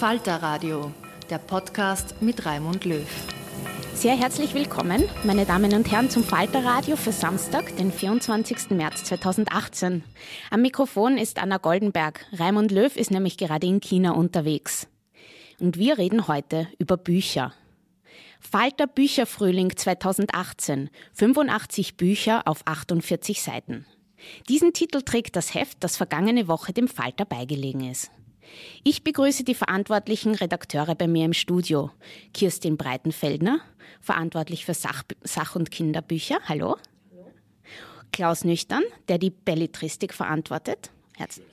Falter Radio, der Podcast mit Raimund Löw. Sehr herzlich willkommen, meine Damen und Herren, zum Falter Radio für Samstag, den 24. März 2018. Am Mikrofon ist Anna Goldenberg. Raimund Löw ist nämlich gerade in China unterwegs. Und wir reden heute über Bücher. Falter Bücherfrühling 2018. 85 Bücher auf 48 Seiten. Diesen Titel trägt das Heft, das vergangene Woche dem Falter beigelegen ist. Ich begrüße die verantwortlichen Redakteure bei mir im Studio. Kirstin Breitenfeldner, verantwortlich für Sach-, Sach und Kinderbücher. Hallo. Hallo. Klaus Nüchtern, der die Belletristik verantwortet. Herzlich.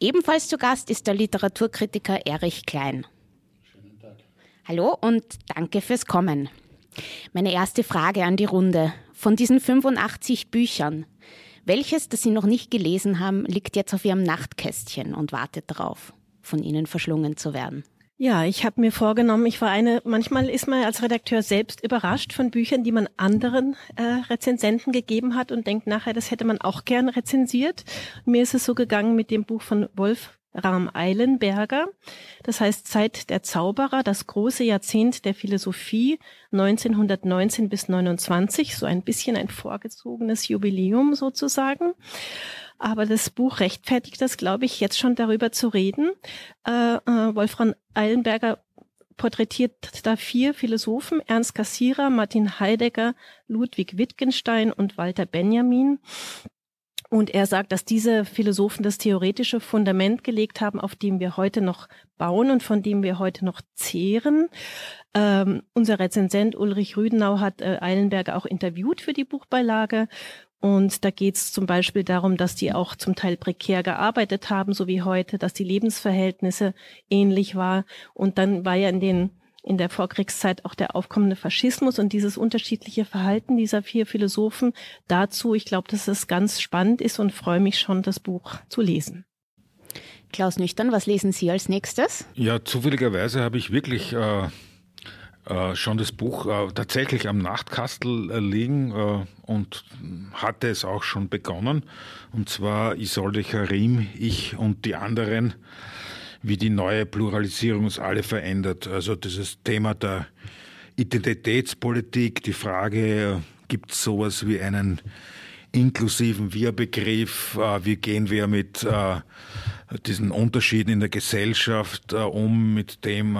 Ebenfalls zu Gast ist der Literaturkritiker Erich Klein. Schönen Tag. Hallo und danke fürs Kommen. Meine erste Frage an die Runde. Von diesen 85 Büchern, welches, das Sie noch nicht gelesen haben, liegt jetzt auf Ihrem Nachtkästchen und wartet darauf, von Ihnen verschlungen zu werden? Ja, ich habe mir vorgenommen, ich war eine, manchmal ist man als Redakteur selbst überrascht von Büchern, die man anderen äh, Rezensenten gegeben hat und denkt nachher, das hätte man auch gern rezensiert. Mir ist es so gegangen mit dem Buch von Wolf Rahm Eilenberger. Das heißt Zeit der Zauberer, das große Jahrzehnt der Philosophie 1919 bis 29, so ein bisschen ein vorgezogenes Jubiläum sozusagen. Aber das Buch rechtfertigt das, glaube ich, jetzt schon darüber zu reden. Äh, äh, Wolfram Eilenberger porträtiert da vier Philosophen, Ernst Cassirer, Martin Heidegger, Ludwig Wittgenstein und Walter Benjamin. Und er sagt, dass diese Philosophen das theoretische Fundament gelegt haben, auf dem wir heute noch bauen und von dem wir heute noch zehren. Ähm, unser Rezensent Ulrich Rüdenau hat äh, Eilenberger auch interviewt für die Buchbeilage. Und da geht es zum Beispiel darum, dass die auch zum Teil prekär gearbeitet haben, so wie heute, dass die Lebensverhältnisse ähnlich war. Und dann war ja in den in der Vorkriegszeit auch der aufkommende Faschismus und dieses unterschiedliche Verhalten dieser vier Philosophen dazu. Ich glaube, dass es ganz spannend ist und freue mich schon, das Buch zu lesen. Klaus Nüchtern, was lesen Sie als nächstes? Ja, zufälligerweise habe ich wirklich äh, äh, schon das Buch äh, tatsächlich am Nachtkastel äh, liegen äh, und hatte es auch schon begonnen. Und zwar Isolde Karim, ich und die anderen wie die neue Pluralisierung uns alle verändert. Also dieses Thema der Identitätspolitik, die Frage, gibt es sowas wie einen inklusiven Wir-Begriff, äh, wie gehen wir mit äh, diesen Unterschieden in der Gesellschaft äh, um, mit dem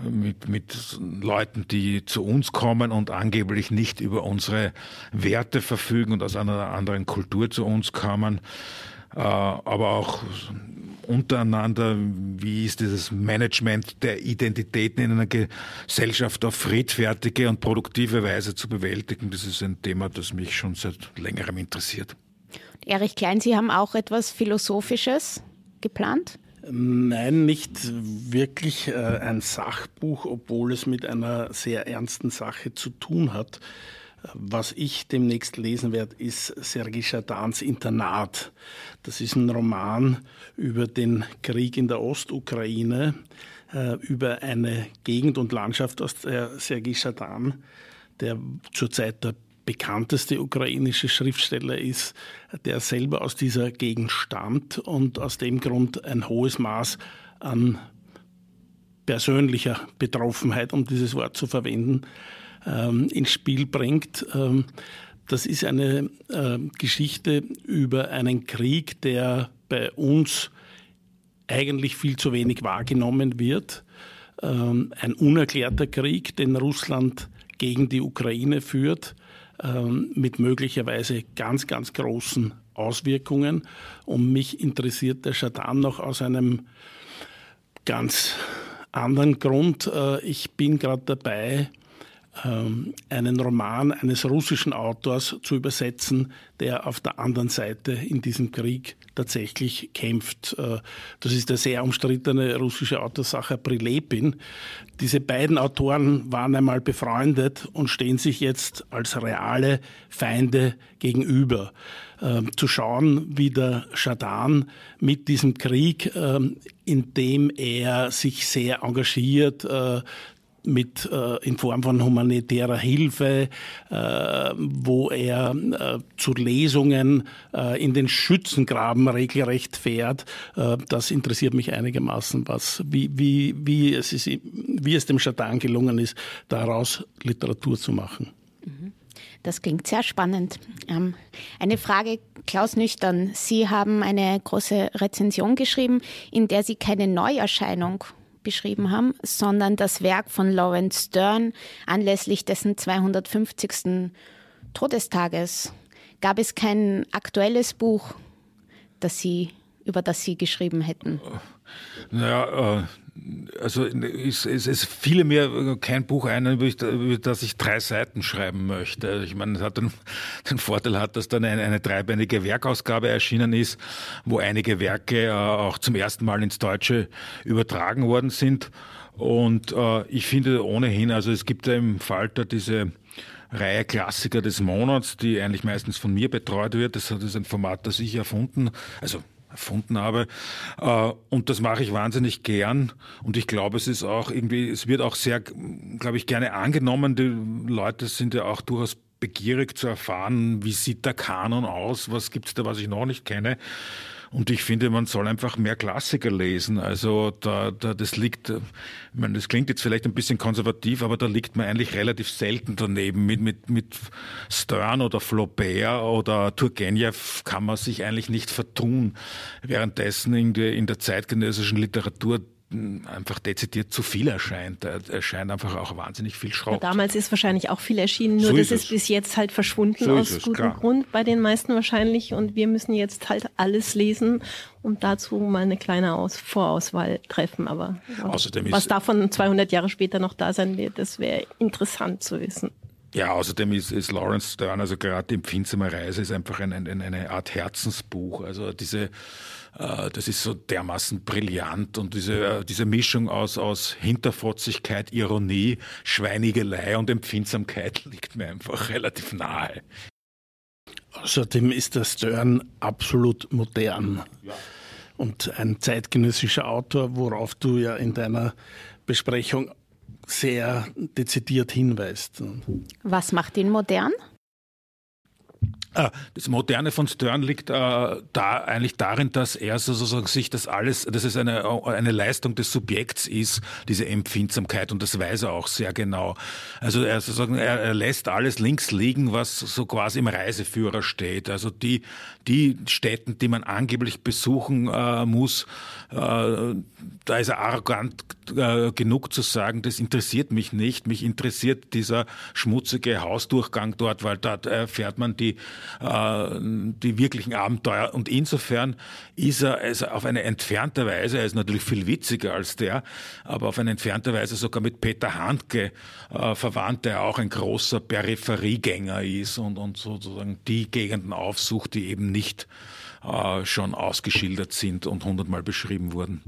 mit, mit Leuten, die zu uns kommen und angeblich nicht über unsere Werte verfügen und aus einer anderen Kultur zu uns kommen, aber auch untereinander, wie ist dieses Management der Identitäten in einer Gesellschaft auf friedfertige und produktive Weise zu bewältigen. Das ist ein Thema, das mich schon seit längerem interessiert. Erich Klein, Sie haben auch etwas Philosophisches geplant? Nein, nicht wirklich äh, ein Sachbuch, obwohl es mit einer sehr ernsten Sache zu tun hat. Was ich demnächst lesen werde, ist Sergei Schadans Internat. Das ist ein Roman über den Krieg in der Ostukraine, äh, über eine Gegend und Landschaft, aus der Sergei Schadan, der zurzeit der bekannteste ukrainische Schriftsteller ist, der selber aus dieser Gegend stammt und aus dem Grund ein hohes Maß an persönlicher Betroffenheit, um dieses Wort zu verwenden, ähm, ins Spiel bringt. Ähm, das ist eine äh, Geschichte über einen Krieg, der bei uns eigentlich viel zu wenig wahrgenommen wird. Ähm, ein unerklärter Krieg, den Russland gegen die Ukraine führt, ähm, mit möglicherweise ganz, ganz großen Auswirkungen. Und mich interessiert der Schadan noch aus einem ganz anderen Grund. Äh, ich bin gerade dabei, einen Roman eines russischen Autors zu übersetzen, der auf der anderen Seite in diesem Krieg tatsächlich kämpft. Äh, das ist der sehr umstrittene russische Autor Sacher Prilepin. Diese beiden Autoren waren einmal befreundet und stehen sich jetzt als reale Feinde gegenüber. Ähm, zu schauen, wie der Schadan mit diesem Krieg, ähm, in dem er sich sehr engagiert, äh, mit äh, in Form von humanitärer Hilfe, äh, wo er äh, zu Lesungen äh, in den Schützengraben regelrecht fährt. Äh, das interessiert mich einigermaßen, was wie wie wie es ist, wie es dem Schatan gelungen ist, daraus Literatur zu machen. Mhm. Das klingt sehr spannend. Ähm, eine Frage, Klaus Nüchtern. Sie haben eine große Rezension geschrieben, in der Sie keine Neuerscheinung beschrieben haben, sondern das Werk von Lawrence Stern anlässlich dessen 250. Todestages. Gab es kein aktuelles Buch, das Sie, über das Sie geschrieben hätten? Naja, äh, also es, es, es fiel mir kein Buch ein, über das ich drei Seiten schreiben möchte. Ich meine, es hat den, den Vorteil hat, dass dann eine, eine, dreibändige Werkausgabe erschienen ist, wo einige Werke äh, auch zum ersten Mal ins Deutsche übertragen worden sind. Und äh, ich finde ohnehin, also es gibt ja im Falter diese Reihe Klassiker des Monats, die eigentlich meistens von mir betreut wird. Das ist ein Format, das ich erfunden, also erfunden habe. Äh, und das mache ich wahnsinnig gern. Und ich glaube, es ist auch irgendwie, es wird auch sehr, glaube ich, gerne angenommen. Die Leute sind ja auch durchaus begierig zu erfahren, wie sieht der Kanon aus, was gibt's da, was ich noch nicht kenne. Und ich finde, man soll einfach mehr Klassiker lesen. Also da, da das liegt, ich meine, das klingt jetzt vielleicht ein bisschen konservativ, aber da liegt man eigentlich relativ selten daneben. Mit, mit, mit Stern oder Flaubert oder Turgenev kann man sich eigentlich nicht vertun. Währenddessen in der, in der zeitgenössischen Literatur einfach dezidiert zu viel erscheint. Da erscheint einfach auch wahnsinnig viel Schrott. Ja, damals ist wahrscheinlich auch viel erschienen, nur so das ist, ist bis jetzt halt verschwunden so aus gutem klar. Grund bei den meisten wahrscheinlich und wir müssen jetzt halt alles lesen und dazu mal eine kleine Aus Vorauswahl treffen. Aber Außerdem was davon 200 Jahre später noch da sein wird, das wäre interessant zu wissen. Ja, außerdem ist, ist Lawrence Stern, also gerade die empfindsame Reise, ist einfach ein, ein, eine Art Herzensbuch. Also diese äh, das ist so dermaßen brillant und diese, äh, diese Mischung aus, aus Hinterfotzigkeit, Ironie, Schweinigelei und Empfindsamkeit liegt mir einfach relativ nahe. Außerdem ist der Stern absolut modern ja. und ein zeitgenössischer Autor, worauf du ja in deiner Besprechung sehr dezidiert hinweist. Was macht ihn modern? Äh, das Moderne von Stern liegt äh, da eigentlich darin, dass er sozusagen sich das alles, dass es eine, eine Leistung des Subjekts ist, diese Empfindsamkeit, und das weiß er auch sehr genau. Also er, sozusagen, er, er lässt alles links liegen, was so quasi im Reiseführer steht. Also die, die Städten, die man angeblich besuchen äh, muss, äh, da ist er arrogant äh, genug zu sagen, das interessiert mich nicht. Mich interessiert dieser schmutzige Hausdurchgang dort, weil dort erfährt man die äh, die wirklichen Abenteuer. Und insofern ist er also auf eine entfernte Weise, er ist natürlich viel witziger als der, aber auf eine entfernte Weise sogar mit Peter Handke äh, verwandt, der auch ein großer Peripheriegänger ist und, und sozusagen die Gegenden aufsucht, die eben nicht äh, schon ausgeschildert sind und hundertmal beschrieben wurden.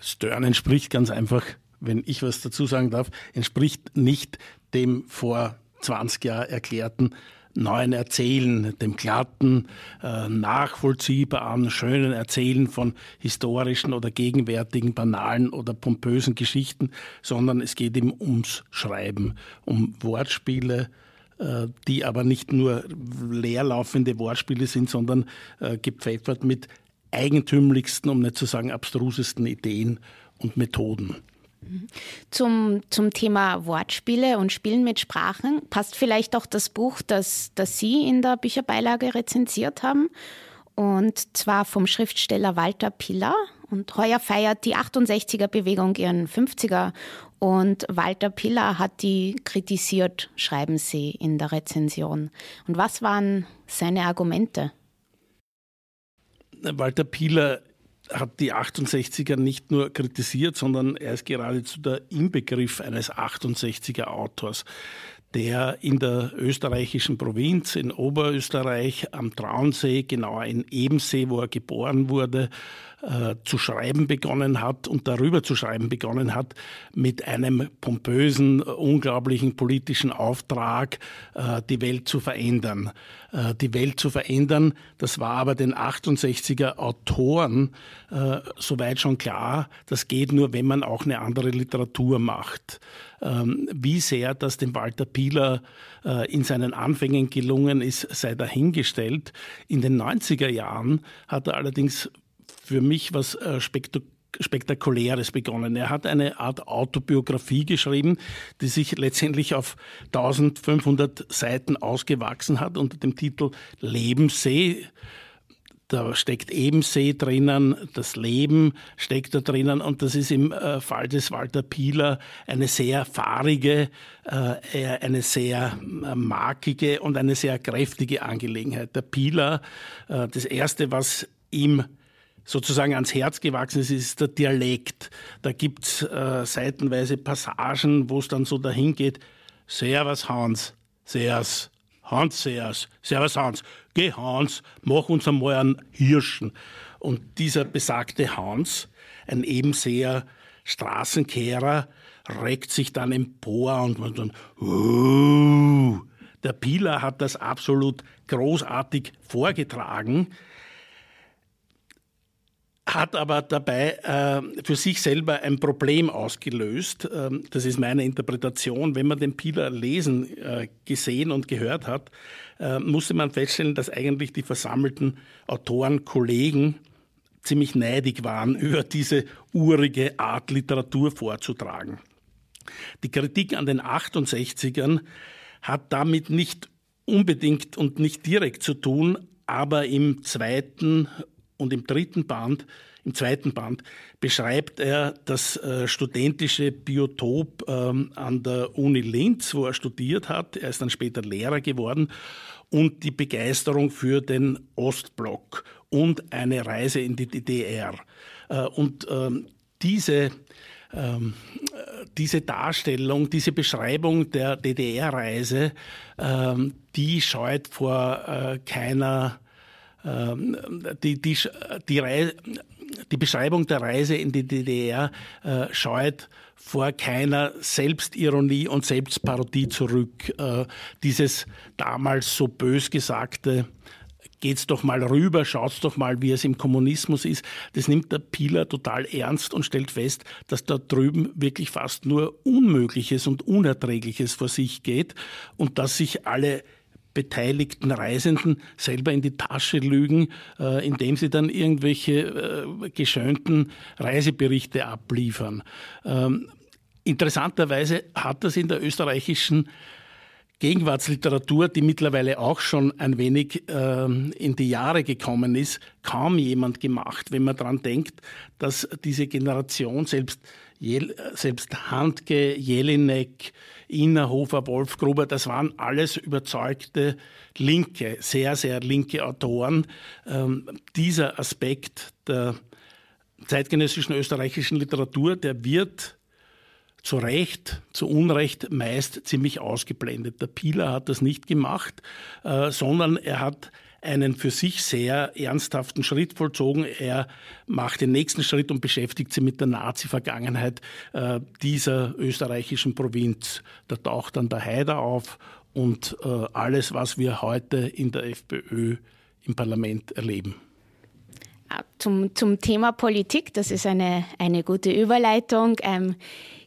Stern entspricht ganz einfach, wenn ich was dazu sagen darf, entspricht nicht dem vor 20 Jahren erklärten neuen Erzählen, dem glatten, äh, nachvollziehbaren, schönen Erzählen von historischen oder gegenwärtigen, banalen oder pompösen Geschichten, sondern es geht ihm ums Schreiben, um Wortspiele, äh, die aber nicht nur leerlaufende Wortspiele sind, sondern äh, gepfeffert mit eigentümlichsten, um nicht zu sagen abstrusesten Ideen und Methoden. Zum, zum Thema Wortspiele und Spielen mit Sprachen passt vielleicht auch das Buch, das, das Sie in der Bücherbeilage rezensiert haben. Und zwar vom Schriftsteller Walter Piller. Und heuer feiert die 68er-Bewegung ihren 50er. Und Walter Piller hat die kritisiert, schreiben Sie in der Rezension. Und was waren seine Argumente? Walter Piller hat die 68er nicht nur kritisiert, sondern er ist geradezu der Inbegriff eines 68er Autors, der in der österreichischen Provinz in Oberösterreich am Traunsee, genauer in Ebensee, wo er geboren wurde, äh, zu schreiben begonnen hat und darüber zu schreiben begonnen hat mit einem pompösen, unglaublichen politischen Auftrag, äh, die Welt zu verändern. Äh, die Welt zu verändern, das war aber den 68er Autoren soweit schon klar, das geht nur, wenn man auch eine andere Literatur macht. Ähm, wie sehr das dem Walter Pieler in seinen Anfängen gelungen ist, sei dahingestellt. In den 90er Jahren hat er allerdings für mich was äh, Spektakuläres begonnen. Er hat eine Art Autobiografie geschrieben, die sich letztendlich auf 1500 Seiten ausgewachsen hat unter dem Titel Lebenssee. Da steckt Ebensee drinnen, das Leben steckt da drinnen und das ist im äh, Fall des Walter Pieler eine sehr fahrige, äh, eine sehr äh, markige und eine sehr kräftige Angelegenheit. Der Pieler, das Erste, was ihm sozusagen ans Herz gewachsen ist, ist der Dialekt. Da gibt's äh, seitenweise Passagen, wo es dann so dahin geht, Servus Hans, Servus, Hans Servus, Servus Hans, geh Hans, mach uns einmal einen Hirschen. Und dieser besagte Hans, ein eben sehr Straßenkehrer, regt sich dann empor und man dann, uh, der Pieler hat das absolut großartig vorgetragen hat aber dabei äh, für sich selber ein Problem ausgelöst. Ähm, das ist meine Interpretation. Wenn man den Pieler lesen, äh, gesehen und gehört hat, äh, musste man feststellen, dass eigentlich die versammelten Autoren, Kollegen ziemlich neidig waren, über diese urige Art Literatur vorzutragen. Die Kritik an den 68ern hat damit nicht unbedingt und nicht direkt zu tun, aber im zweiten und im dritten Band, im zweiten Band, beschreibt er das äh, studentische Biotop ähm, an der Uni Linz, wo er studiert hat. Er ist dann später Lehrer geworden und die Begeisterung für den Ostblock und eine Reise in die DDR. Äh, und ähm, diese ähm, diese Darstellung, diese Beschreibung der DDR-Reise, ähm, die scheut vor äh, keiner ähm, die, die, die, die, Beschreibung der Reise in die DDR äh, scheut vor keiner Selbstironie und Selbstparodie zurück. Äh, dieses damals so bös gesagte geht's doch mal rüber, schaut's doch mal, wie es im Kommunismus ist. Das nimmt der Pieler total ernst und stellt fest, dass da drüben wirklich fast nur Unmögliches und Unerträgliches vor sich geht und dass sich alle beteiligten Reisenden selber in die Tasche lügen, äh, indem sie dann irgendwelche äh, geschönten Reiseberichte abliefern. Ähm, interessanterweise hat das in der österreichischen Gegenwartsliteratur, die mittlerweile auch schon ein wenig äh, in die Jahre gekommen ist, kaum jemand gemacht, wenn man daran denkt, dass diese Generation selbst, selbst Handke, Jelinek, Innerhofer, Wolfgruber, das waren alles überzeugte linke, sehr, sehr linke Autoren. Ähm, dieser Aspekt der zeitgenössischen österreichischen Literatur, der wird zu Recht, zu Unrecht meist ziemlich ausgeblendet. Der Pieler hat das nicht gemacht, äh, sondern er hat einen für sich sehr ernsthaften Schritt vollzogen. Er macht den nächsten Schritt und beschäftigt sich mit der Nazi-Vergangenheit äh, dieser österreichischen Provinz. Da taucht dann der Haider auf und äh, alles, was wir heute in der FPÖ im Parlament erleben. Zum, zum Thema Politik, das ist eine, eine gute Überleitung. Ähm,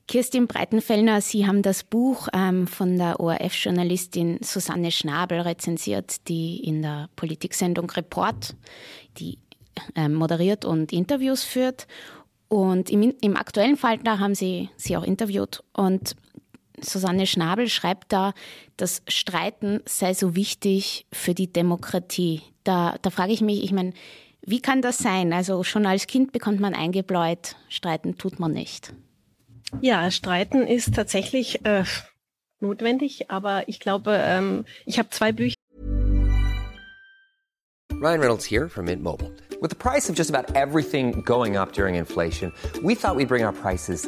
Kirstin Breitenfellner, Sie haben das Buch ähm, von der ORF-Journalistin Susanne Schnabel rezensiert, die in der Politiksendung Report, die äh, moderiert und Interviews führt. Und im, im aktuellen Fall, da haben Sie sie auch interviewt. Und Susanne Schnabel schreibt da, das Streiten sei so wichtig für die Demokratie. Da, da frage ich mich, ich meine, wie kann das sein? Also schon als Kind bekommt man eingebläut, streiten tut man nicht. Ja, streiten ist tatsächlich äh, notwendig, aber ich glaube, ähm, ich habe zwei Bücher. Ryan Reynolds here from Mint Mobile. With the price of just about everything going up during inflation, we thought we'd bring our prices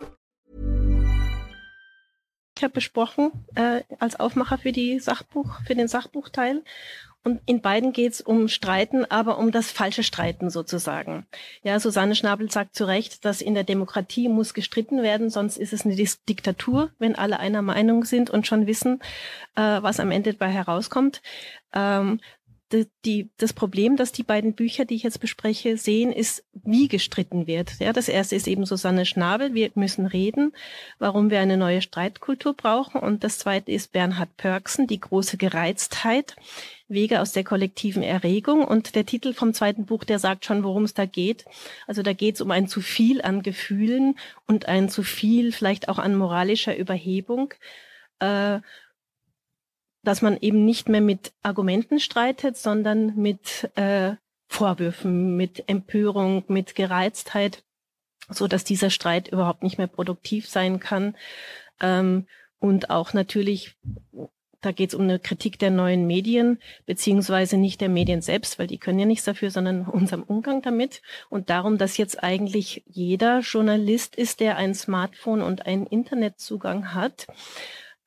Habe besprochen äh, als Aufmacher für die Sachbuch, für den Sachbuchteil. Und in beiden geht es um Streiten, aber um das falsche Streiten sozusagen. Ja, Susanne Schnabel sagt zu Recht, dass in der Demokratie muss gestritten werden, sonst ist es eine Diktatur, wenn alle einer Meinung sind und schon wissen, äh, was am Ende dabei herauskommt. Ähm, die, das Problem, das die beiden Bücher, die ich jetzt bespreche, sehen, ist, wie gestritten wird. Ja, das erste ist eben Susanne Schnabel. Wir müssen reden, warum wir eine neue Streitkultur brauchen. Und das zweite ist Bernhard Pörksen, die große Gereiztheit. Wege aus der kollektiven Erregung. Und der Titel vom zweiten Buch, der sagt schon, worum es da geht. Also da geht es um ein zu viel an Gefühlen und ein zu viel vielleicht auch an moralischer Überhebung. Äh, dass man eben nicht mehr mit Argumenten streitet, sondern mit äh, Vorwürfen, mit Empörung, mit Gereiztheit, so dass dieser Streit überhaupt nicht mehr produktiv sein kann. Ähm, und auch natürlich, da geht es um eine Kritik der neuen Medien, beziehungsweise nicht der Medien selbst, weil die können ja nichts dafür, sondern unserem Umgang damit. Und darum, dass jetzt eigentlich jeder Journalist ist, der ein Smartphone und einen Internetzugang hat.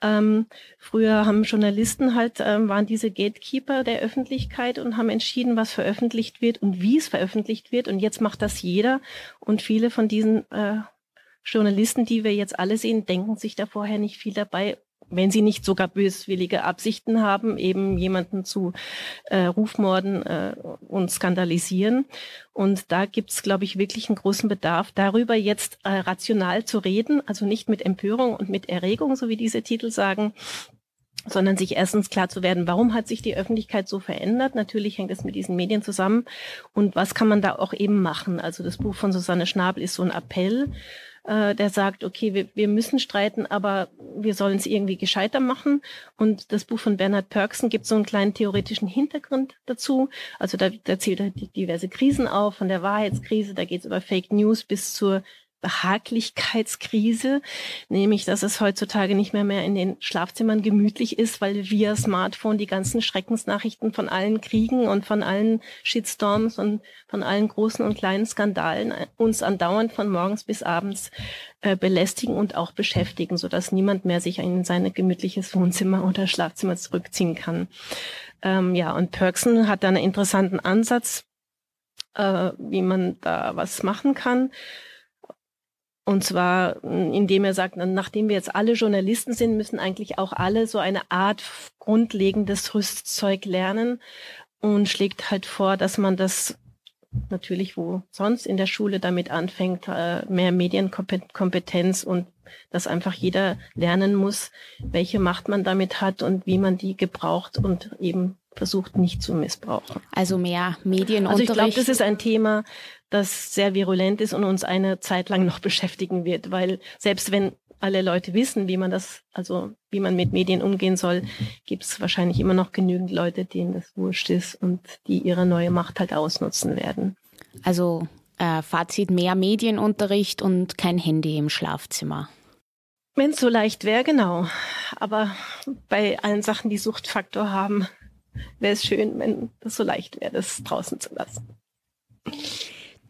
Ähm, früher haben Journalisten halt, ähm, waren diese Gatekeeper der Öffentlichkeit und haben entschieden, was veröffentlicht wird und wie es veröffentlicht wird. Und jetzt macht das jeder. Und viele von diesen äh, Journalisten, die wir jetzt alle sehen, denken sich da vorher nicht viel dabei wenn sie nicht sogar böswillige Absichten haben, eben jemanden zu äh, Rufmorden äh, und skandalisieren. Und da gibt's, glaube ich, wirklich einen großen Bedarf, darüber jetzt äh, rational zu reden, also nicht mit Empörung und mit Erregung, so wie diese Titel sagen, sondern sich erstens klar zu werden, warum hat sich die Öffentlichkeit so verändert? Natürlich hängt es mit diesen Medien zusammen. Und was kann man da auch eben machen? Also das Buch von Susanne Schnabel ist so ein Appell äh, der sagt, okay, wir, wir müssen streiten, aber wir sollen es irgendwie gescheiter machen. Und das Buch von Bernhard Pörksen gibt so einen kleinen theoretischen Hintergrund dazu. Also da, da zählt er diverse Krisen auf, von der Wahrheitskrise, da geht es über Fake News bis zur Behaglichkeitskrise, nämlich dass es heutzutage nicht mehr mehr in den Schlafzimmern gemütlich ist, weil via Smartphone die ganzen Schreckensnachrichten von allen Kriegen und von allen Shitstorms und von allen großen und kleinen Skandalen uns andauernd von morgens bis abends äh, belästigen und auch beschäftigen, sodass niemand mehr sich in sein gemütliches Wohnzimmer oder Schlafzimmer zurückziehen kann. Ähm, ja, und Perksen hat da einen interessanten Ansatz, äh, wie man da was machen kann. Und zwar, indem er sagt, nachdem wir jetzt alle Journalisten sind, müssen eigentlich auch alle so eine Art grundlegendes Rüstzeug lernen und schlägt halt vor, dass man das natürlich wo sonst in der Schule damit anfängt, äh, mehr Medienkompetenz und dass einfach jeder lernen muss, welche Macht man damit hat und wie man die gebraucht und eben versucht nicht zu missbrauchen. Also mehr Medienunterricht. Also ich glaube, das ist ein Thema, das sehr virulent ist und uns eine Zeit lang noch beschäftigen wird, weil selbst wenn alle Leute wissen, wie man das, also wie man mit Medien umgehen soll, gibt es wahrscheinlich immer noch genügend Leute, denen das wurscht ist und die ihre neue Macht halt ausnutzen werden. Also Äh, Fazit mehr Medienunterricht und kein Handy im Schlafzimmer. Wenn es so leicht wäre, genau. Aber bei allen Sachen, die Suchtfaktor haben, wäre es schön, wenn es so leicht wäre, das draußen zu lassen.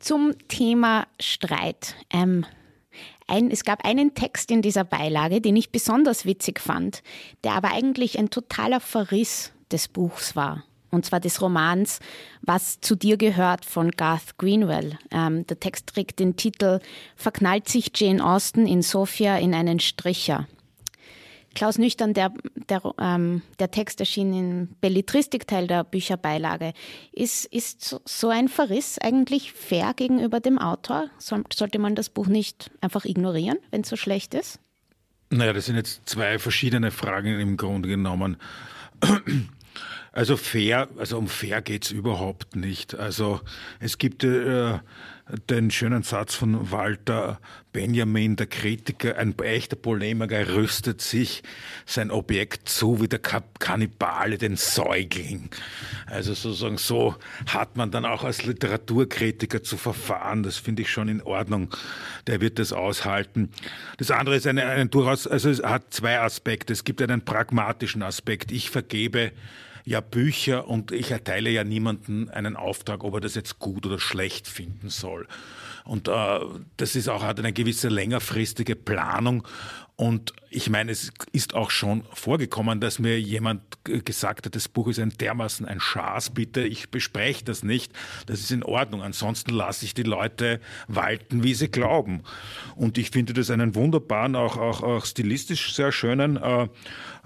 Zum Thema Streit. Ähm, ein, es gab einen Text in dieser Beilage, den ich besonders witzig fand, der aber eigentlich ein totaler Verriss des Buchs war. Und zwar des Romans Was zu dir gehört von Garth Greenwell. Ähm, der Text trägt den Titel Verknallt sich Jane Austen in Sophia in einen Stricher. Klaus Nüchtern, der, der, ähm, der Text erschien im Belletristikteil der Bücherbeilage. Ist, ist so ein Verriss eigentlich fair gegenüber dem Autor? Sollte man das Buch nicht einfach ignorieren, wenn es so schlecht ist? Naja, das sind jetzt zwei verschiedene Fragen im Grunde genommen. Also fair, also um fair geht's überhaupt nicht. Also es gibt äh, den schönen Satz von Walter Benjamin, der Kritiker, ein echter Polemiker, rüstet sich sein Objekt zu wie der Kannibale den Säugling. Also sozusagen so hat man dann auch als Literaturkritiker zu verfahren. Das finde ich schon in Ordnung. Der wird das aushalten. Das andere ist eine, eine durchaus, also es hat zwei Aspekte. Es gibt einen pragmatischen Aspekt. Ich vergebe ja Bücher und ich erteile ja niemanden einen Auftrag, ob er das jetzt gut oder schlecht finden soll. Und äh, das ist auch hat eine gewisse längerfristige Planung. Und ich meine, es ist auch schon vorgekommen, dass mir jemand gesagt hat, das Buch ist ein dermaßen ein Schaß, bitte, ich bespreche das nicht. Das ist in Ordnung. Ansonsten lasse ich die Leute walten, wie sie glauben. Und ich finde das einen wunderbaren, auch, auch, auch stilistisch sehr schönen äh,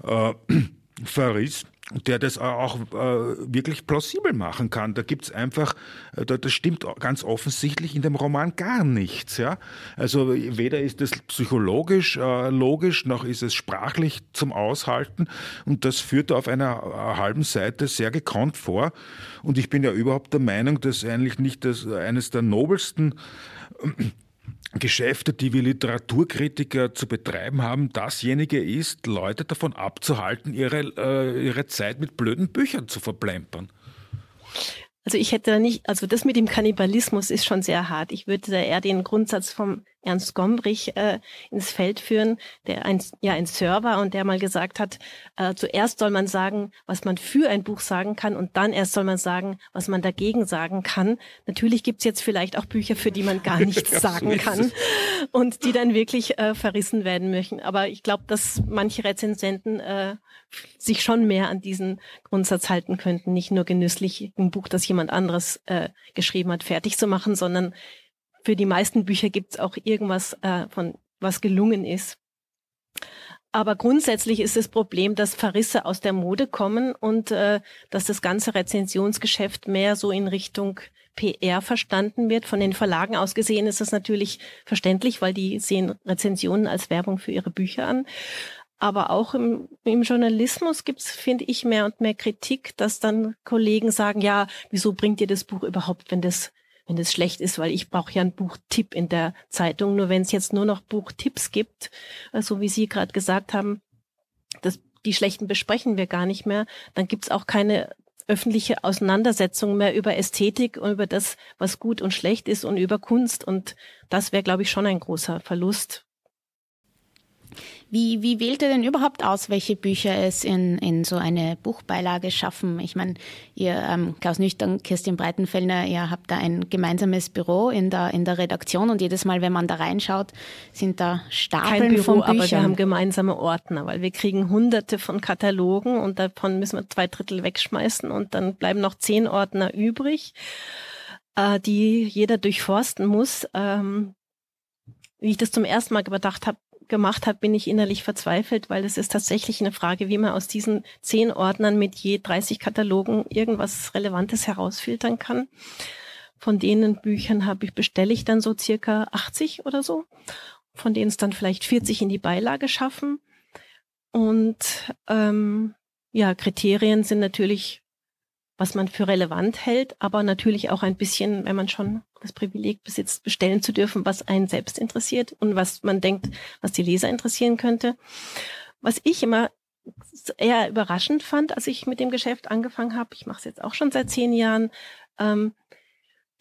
äh, Verriss der das auch äh, wirklich plausibel machen kann. Da gibt's einfach, äh, da, das stimmt ganz offensichtlich in dem Roman gar nichts. Ja? Also weder ist es psychologisch äh, logisch, noch ist es sprachlich zum Aushalten. Und das führt auf einer äh, halben Seite sehr gekonnt vor. Und ich bin ja überhaupt der Meinung, dass eigentlich nicht das, eines der nobelsten Geschäfte, die wir Literaturkritiker zu betreiben haben, dasjenige ist, Leute davon abzuhalten, ihre, äh, ihre Zeit mit blöden Büchern zu verplempern. Also ich hätte da nicht, also das mit dem Kannibalismus ist schon sehr hart. Ich würde da eher den Grundsatz vom Ernst Gombrich äh, ins Feld führen, der ein, ja ein Server und der mal gesagt hat, äh, zuerst soll man sagen, was man für ein Buch sagen kann und dann erst soll man sagen, was man dagegen sagen kann. Natürlich gibt's jetzt vielleicht auch Bücher, für die man gar nichts sagen kann und die dann wirklich äh, verrissen werden möchten. Aber ich glaube, dass manche Rezensenten äh, sich schon mehr an diesen Grundsatz halten könnten, nicht nur genüsslich ein Buch, das jemand anderes äh, geschrieben hat, fertig zu machen, sondern für die meisten Bücher gibt es auch irgendwas, äh, von was gelungen ist. Aber grundsätzlich ist das Problem, dass Verrisse aus der Mode kommen und äh, dass das ganze Rezensionsgeschäft mehr so in Richtung PR verstanden wird. Von den Verlagen aus gesehen ist das natürlich verständlich, weil die sehen Rezensionen als Werbung für ihre Bücher an. Aber auch im, im Journalismus gibt es, finde ich, mehr und mehr Kritik, dass dann Kollegen sagen, ja, wieso bringt ihr das Buch überhaupt, wenn das wenn das schlecht ist, weil ich brauche ja einen Buchtipp in der Zeitung. Nur wenn es jetzt nur noch Buchtipps gibt, äh, so wie Sie gerade gesagt haben, das, die schlechten besprechen wir gar nicht mehr, dann gibt es auch keine öffentliche Auseinandersetzung mehr über Ästhetik und über das, was gut und schlecht ist und über Kunst. Und das wäre, glaube ich, schon ein großer Verlust, wie, wie wählt ihr denn überhaupt aus, welche Bücher es in, in so eine Buchbeilage schaffen? Ich meine, ihr, ähm, Klaus Nüchtern, Kirstin Breitenfellner, ihr habt da ein gemeinsames Büro in der, in der Redaktion und jedes Mal, wenn man da reinschaut, sind da Stapeln Kein Büro, von Büchern. aber wir haben gemeinsame Ordner, weil wir kriegen hunderte von Katalogen und davon müssen wir zwei Drittel wegschmeißen und dann bleiben noch zehn Ordner übrig, äh, die jeder durchforsten muss. Ähm, wie ich das zum ersten Mal gedacht habe, gemacht habe, bin ich innerlich verzweifelt, weil es ist tatsächlich eine Frage, wie man aus diesen zehn Ordnern mit je 30 Katalogen irgendwas Relevantes herausfiltern kann. Von denen Büchern habe ich, bestelle ich dann so circa 80 oder so, von denen es dann vielleicht 40 in die Beilage schaffen. Und ähm, ja, Kriterien sind natürlich was man für relevant hält, aber natürlich auch ein bisschen, wenn man schon das Privileg besitzt, bestellen zu dürfen, was einen selbst interessiert und was man denkt, was die Leser interessieren könnte. Was ich immer eher überraschend fand, als ich mit dem Geschäft angefangen habe, ich mache es jetzt auch schon seit zehn Jahren, ähm,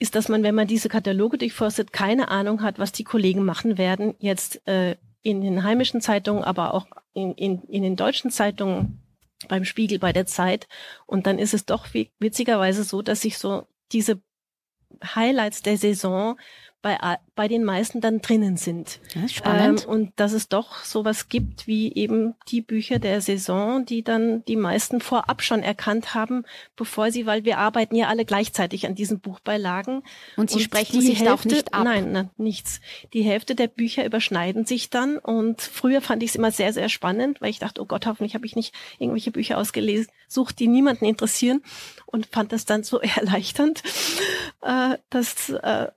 ist, dass man, wenn man diese Kataloge durchforstet, keine Ahnung hat, was die Kollegen machen werden, jetzt äh, in den heimischen Zeitungen, aber auch in, in, in den deutschen Zeitungen, beim Spiegel, bei der Zeit. Und dann ist es doch witzigerweise so, dass sich so diese Highlights der Saison bei, bei den meisten dann drinnen sind. Ja, spannend. Ähm, und dass es doch sowas gibt wie eben die Bücher der Saison, die dann die meisten vorab schon erkannt haben, bevor sie, weil wir arbeiten ja alle gleichzeitig an diesen Buchbeilagen. Und sie und sprechen sich Hälfte, auch nicht ab. Nein, nein, nichts. Die Hälfte der Bücher überschneiden sich dann und früher fand ich es immer sehr, sehr spannend, weil ich dachte, oh Gott, hoffentlich habe ich nicht irgendwelche Bücher ausgelesen, sucht, die niemanden interessieren und fand das dann so erleichternd, äh, dass äh,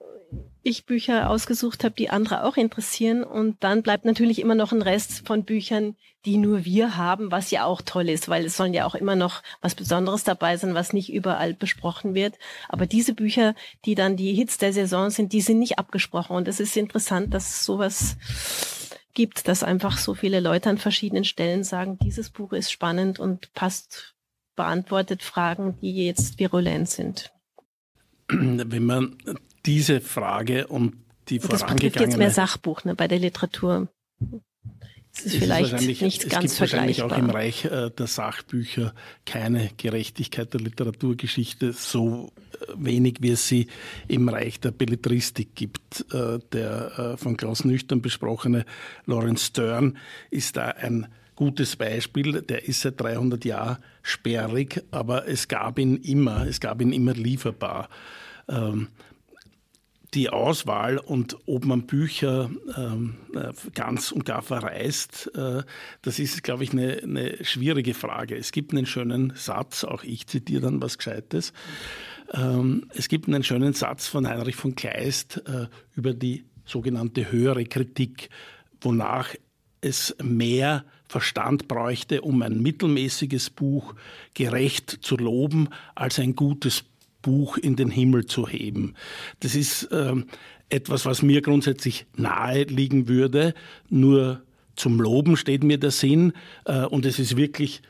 ich Bücher ausgesucht habe, die andere auch interessieren. Und dann bleibt natürlich immer noch ein Rest von Büchern, die nur wir haben, was ja auch toll ist, weil es sollen ja auch immer noch was Besonderes dabei sein, was nicht überall besprochen wird. Aber diese Bücher, die dann die Hits der Saison sind, die sind nicht abgesprochen. Und es ist interessant, dass es sowas gibt, dass einfach so viele Leute an verschiedenen Stellen sagen, dieses Buch ist spannend und passt, beantwortet Fragen, die jetzt virulent sind. Wenn man diese Frage und die und das betrifft jetzt mehr Sachbuch ne, bei der Literatur. Es ist, vielleicht nicht es ganz gibt wahrscheinlich auch im Reich äh, der Sachbücher keine Gerechtigkeit der Literaturgeschichte so äh, wenig, wie es sie im Reich der Belletristik gibt. Äh, der von Klaus Nüchtern besprochene Lawrence Stern ist da ein gutes Beispiel. Der ist seit 300 Jahren sperrig, aber es gab ihn immer, es gab ihn immer lieferbar. Die Auswahl und ob man Bücher ähm, äh, ganz und gar verreist, äh, das ist, glaube ich, eine, eine, schwierige Frage. Es gibt einen schönen Satz, auch ich zitiere dann was Gescheites. Ähm, es gibt einen schönen Satz von Heinrich von Kleist äh, über die sogenannte höhere Kritik, wonach es mehr Verstand bräuchte, um ein mittelmäßiges Buch gerecht zu loben, als ein gutes Buch in den Himmel zu heben. Das ist ähm, etwas, was mir grundsätzlich nahe liegen würde. Nur zum Loben steht mir der Sinn äh, und es ist wirklich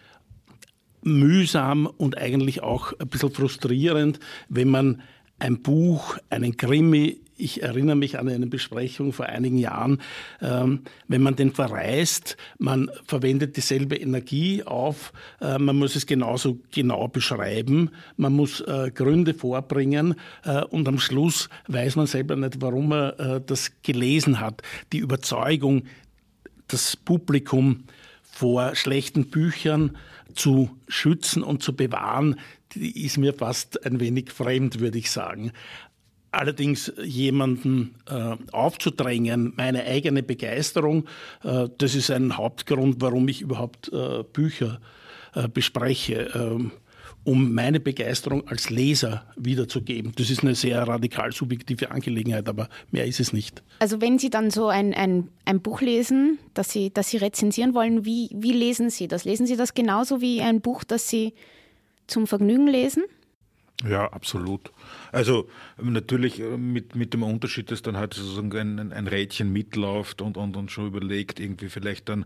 mühsam und eigentlich auch ein bisschen frustrierend, wenn man ein Buch, einen Krimi ich erinnere mich an eine Besprechung vor einigen Jahren, ähm, wenn man den verreist, man verwendet dieselbe Energie auf, äh, man muss es genauso genau beschreiben, man muss äh, Gründe vorbringen äh, und am Schluss weiß man selber nicht, warum man das gelesen hat. Die Überzeugung, das Publikum vor schlechten Büchern zu schützen und zu bewahren, die ist mir fast ein wenig fremd, würde ich sagen. Allerdings jemanden äh, aufzudrängen, meine eigene Begeisterung, äh, das ist ein Hauptgrund, warum ich überhaupt äh, Bücher äh, bespreche, ähm, um meine Begeisterung als Leser wiederzugeben. Das ist eine sehr radikal subjektive Angelegenheit, aber mehr ist es nicht. Also wenn Sie dann so ein, ein, ein Buch lesen, das Sie, das Sie rezensieren wollen, wie, wie lesen Sie das? Lesen Sie das genauso wie ein Buch, das Sie zum Vergnügen lesen? Ja, absolut. Also natürlich äh, mit, mit dem Unterschied, dass dann halt sozusagen ein, ein Rädchen mitläuft und, und, und schon überlegt, irgendwie vielleicht dann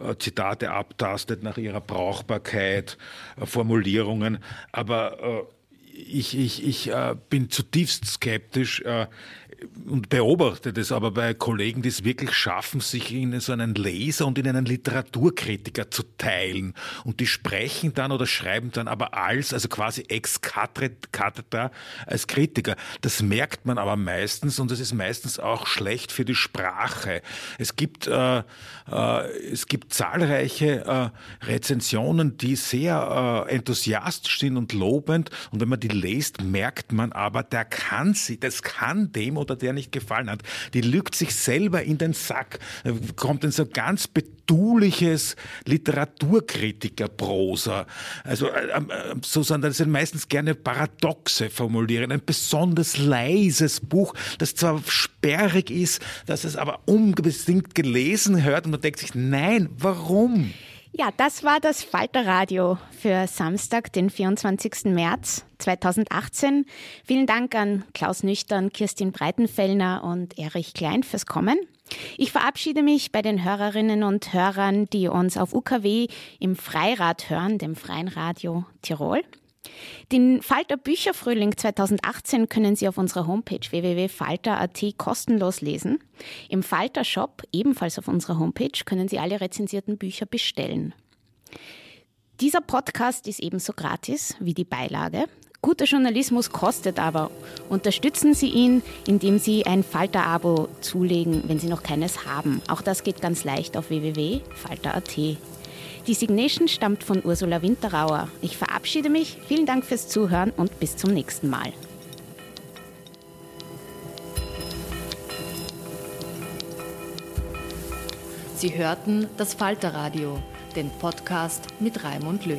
äh, Zitate abtastet nach ihrer Brauchbarkeit, äh, Formulierungen. Aber äh, ich, ich, ich bin zutiefst skeptisch. Und beobachte das aber bei Kollegen, die es wirklich schaffen, sich in so einen Leser und in einen Literaturkritiker zu teilen. Und die sprechen dann oder schreiben dann aber als, also quasi ex cathedra als Kritiker. Das merkt man aber meistens und das ist meistens auch schlecht für die Sprache. Es gibt, äh, äh, es gibt zahlreiche äh, Rezensionen, die sehr äh, enthusiastisch sind und lobend. Und wenn man die liest, merkt man aber, der kann sie, das kann dem oder der nicht gefallen hat. Die lügt sich selber in den Sack, kommt in so ganz betuliches Literaturkritikerprosa. Also äh, äh, Susanne, das sind meistens gerne paradoxe Formulierungen. Ein besonders leises Buch, das zwar sperrig ist, dass es aber unbedingt gelesen hört und man denkt sich, nein, warum? Ja, das war das Falterradio für Samstag, den 24. März 2018. Vielen Dank an Klaus Nüchtern, Kirstin Breitenfellner und Erich Klein fürs Kommen. Ich verabschiede mich bei den Hörerinnen und Hörern, die uns auf UKW im Freirad hören, dem Freien Radio Tirol. Den Falter Bücherfrühling 2018 können Sie auf unserer Homepage www.falter.at kostenlos lesen. Im Falter Shop, ebenfalls auf unserer Homepage, können Sie alle rezensierten Bücher bestellen. Dieser Podcast ist ebenso gratis wie die Beilage. Guter Journalismus kostet aber. Unterstützen Sie ihn, indem Sie ein Falter-Abo zulegen, wenn Sie noch keines haben. Auch das geht ganz leicht auf www.falter.at. Die Signation stammt von Ursula Winterauer. Ich verabschiede mich. Vielen Dank fürs Zuhören und bis zum nächsten Mal. Sie hörten das Falterradio, den Podcast mit Raimund Löw.